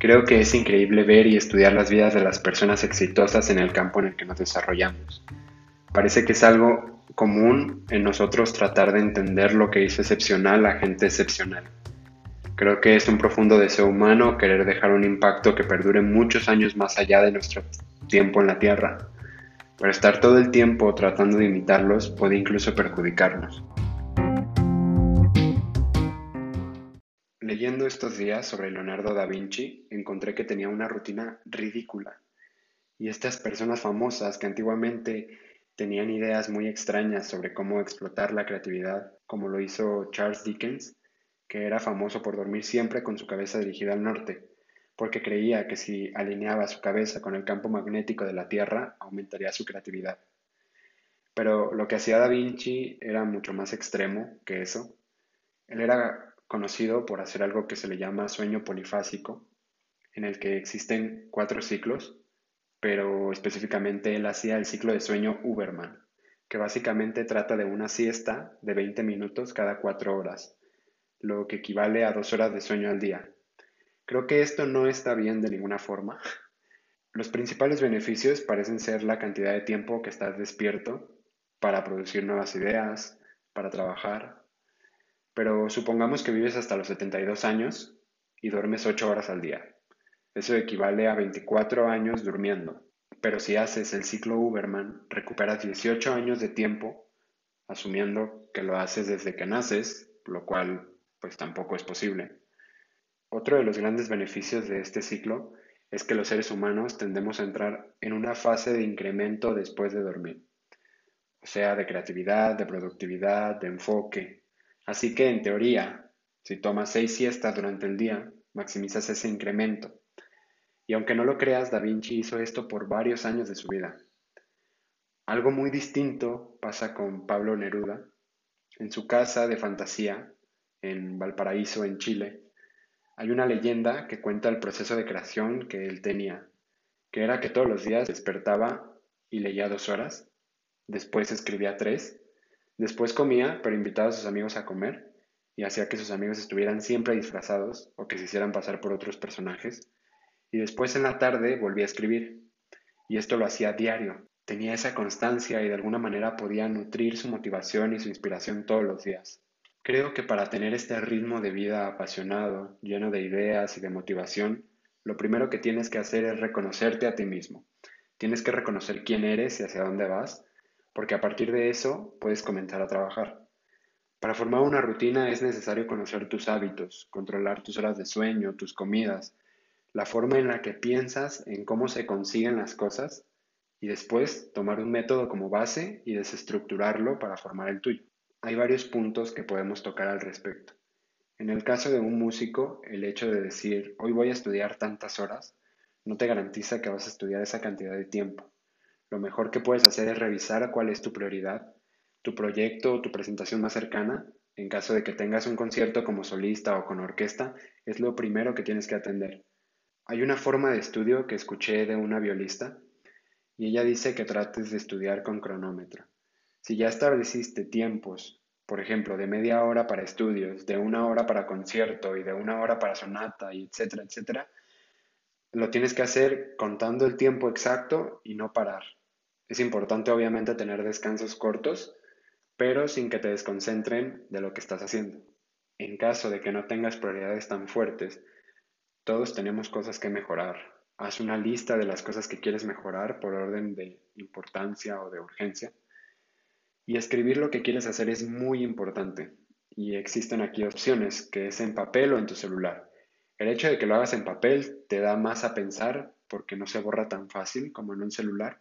Creo que es increíble ver y estudiar las vidas de las personas exitosas en el campo en el que nos desarrollamos. Parece que es algo común en nosotros tratar de entender lo que hizo excepcional a gente excepcional. Creo que es un profundo deseo humano querer dejar un impacto que perdure muchos años más allá de nuestro tiempo en la Tierra, pero estar todo el tiempo tratando de imitarlos puede incluso perjudicarnos. Leyendo estos días sobre Leonardo da Vinci, encontré que tenía una rutina ridícula. Y estas personas famosas que antiguamente tenían ideas muy extrañas sobre cómo explotar la creatividad, como lo hizo Charles Dickens, que era famoso por dormir siempre con su cabeza dirigida al norte, porque creía que si alineaba su cabeza con el campo magnético de la Tierra, aumentaría su creatividad. Pero lo que hacía Da Vinci era mucho más extremo que eso. Él era conocido por hacer algo que se le llama sueño polifásico, en el que existen cuatro ciclos, pero específicamente él hacía el ciclo de sueño Uberman, que básicamente trata de una siesta de 20 minutos cada cuatro horas, lo que equivale a dos horas de sueño al día. Creo que esto no está bien de ninguna forma. Los principales beneficios parecen ser la cantidad de tiempo que estás despierto para producir nuevas ideas, para trabajar. Pero supongamos que vives hasta los 72 años y duermes 8 horas al día. Eso equivale a 24 años durmiendo. Pero si haces el ciclo Uberman, recuperas 18 años de tiempo, asumiendo que lo haces desde que naces, lo cual pues tampoco es posible. Otro de los grandes beneficios de este ciclo es que los seres humanos tendemos a entrar en una fase de incremento después de dormir, o sea, de creatividad, de productividad, de enfoque. Así que, en teoría, si tomas seis siestas durante el día, maximizas ese incremento. Y aunque no lo creas, Da Vinci hizo esto por varios años de su vida. Algo muy distinto pasa con Pablo Neruda. En su casa de fantasía, en Valparaíso, en Chile, hay una leyenda que cuenta el proceso de creación que él tenía, que era que todos los días despertaba y leía dos horas, después escribía tres, después comía, pero invitaba a sus amigos a comer y hacía que sus amigos estuvieran siempre disfrazados o que se hicieran pasar por otros personajes, y después en la tarde volvía a escribir, y esto lo hacía diario. Tenía esa constancia y de alguna manera podía nutrir su motivación y su inspiración todos los días. Creo que para tener este ritmo de vida apasionado, lleno de ideas y de motivación, lo primero que tienes que hacer es reconocerte a ti mismo. Tienes que reconocer quién eres y hacia dónde vas, porque a partir de eso puedes comenzar a trabajar. Para formar una rutina es necesario conocer tus hábitos, controlar tus horas de sueño, tus comidas, la forma en la que piensas en cómo se consiguen las cosas y después tomar un método como base y desestructurarlo para formar el tuyo. Hay varios puntos que podemos tocar al respecto. En el caso de un músico, el hecho de decir, hoy voy a estudiar tantas horas, no te garantiza que vas a estudiar esa cantidad de tiempo. Lo mejor que puedes hacer es revisar cuál es tu prioridad, tu proyecto o tu presentación más cercana. En caso de que tengas un concierto como solista o con orquesta, es lo primero que tienes que atender. Hay una forma de estudio que escuché de una violista y ella dice que trates de estudiar con cronómetro. Si ya estableciste tiempos, por ejemplo, de media hora para estudios, de una hora para concierto y de una hora para sonata, y etcétera, etcétera, lo tienes que hacer contando el tiempo exacto y no parar. Es importante obviamente tener descansos cortos, pero sin que te desconcentren de lo que estás haciendo. En caso de que no tengas prioridades tan fuertes, todos tenemos cosas que mejorar. Haz una lista de las cosas que quieres mejorar por orden de importancia o de urgencia y escribir lo que quieres hacer es muy importante. Y existen aquí opciones, que es en papel o en tu celular. El hecho de que lo hagas en papel te da más a pensar porque no se borra tan fácil como en un celular.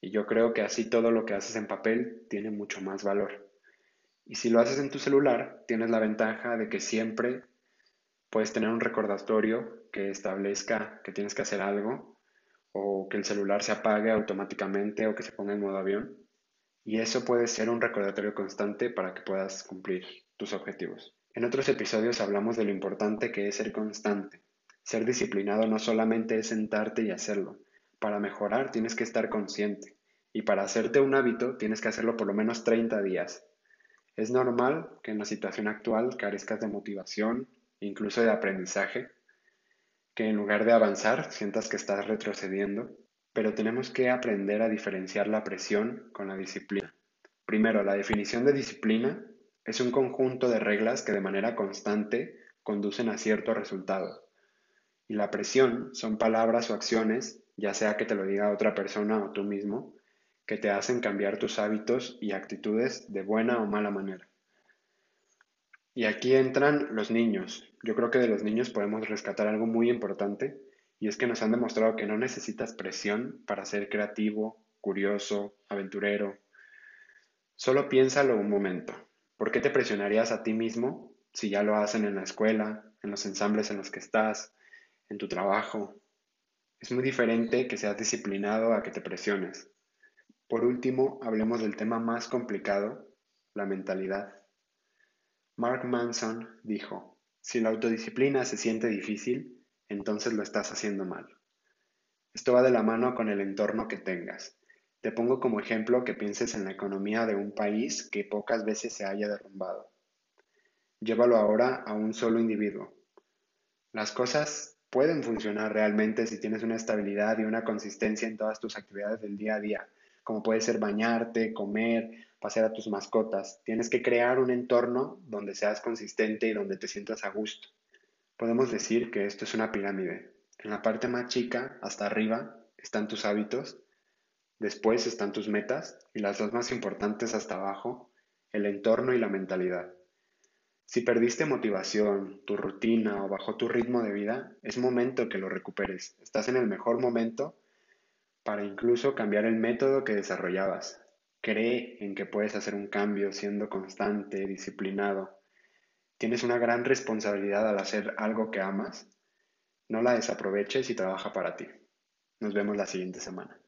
Y yo creo que así todo lo que haces en papel tiene mucho más valor. Y si lo haces en tu celular, tienes la ventaja de que siempre puedes tener un recordatorio que establezca que tienes que hacer algo o que el celular se apague automáticamente o que se ponga en modo avión y eso puede ser un recordatorio constante para que puedas cumplir tus objetivos. En otros episodios hablamos de lo importante que es ser constante. Ser disciplinado no solamente es sentarte y hacerlo. Para mejorar tienes que estar consciente. Y para hacerte un hábito tienes que hacerlo por lo menos 30 días. Es normal que en la situación actual carezcas de motivación, incluso de aprendizaje, que en lugar de avanzar sientas que estás retrocediendo, pero tenemos que aprender a diferenciar la presión con la disciplina. Primero, la definición de disciplina es un conjunto de reglas que de manera constante conducen a cierto resultado. Y la presión son palabras o acciones, ya sea que te lo diga otra persona o tú mismo, que te hacen cambiar tus hábitos y actitudes de buena o mala manera. Y aquí entran los niños. Yo creo que de los niños podemos rescatar algo muy importante y es que nos han demostrado que no necesitas presión para ser creativo, curioso, aventurero. Solo piénsalo un momento. ¿Por qué te presionarías a ti mismo si ya lo hacen en la escuela, en los ensambles en los que estás, en tu trabajo? Es muy diferente que seas disciplinado a que te presiones. Por último, hablemos del tema más complicado, la mentalidad. Mark Manson dijo, si la autodisciplina se siente difícil, entonces lo estás haciendo mal. Esto va de la mano con el entorno que tengas. Te pongo como ejemplo que pienses en la economía de un país que pocas veces se haya derrumbado. Llévalo ahora a un solo individuo. Las cosas pueden funcionar realmente si tienes una estabilidad y una consistencia en todas tus actividades del día a día, como puede ser bañarte, comer, pasear a tus mascotas. Tienes que crear un entorno donde seas consistente y donde te sientas a gusto. Podemos decir que esto es una pirámide. En la parte más chica, hasta arriba, están tus hábitos, después están tus metas y las dos más importantes hasta abajo, el entorno y la mentalidad. Si perdiste motivación, tu rutina o bajó tu ritmo de vida, es momento que lo recuperes. Estás en el mejor momento para incluso cambiar el método que desarrollabas. Cree en que puedes hacer un cambio siendo constante, disciplinado Tienes una gran responsabilidad al hacer algo que amas. No la desaproveches y trabaja para ti. Nos vemos la siguiente semana.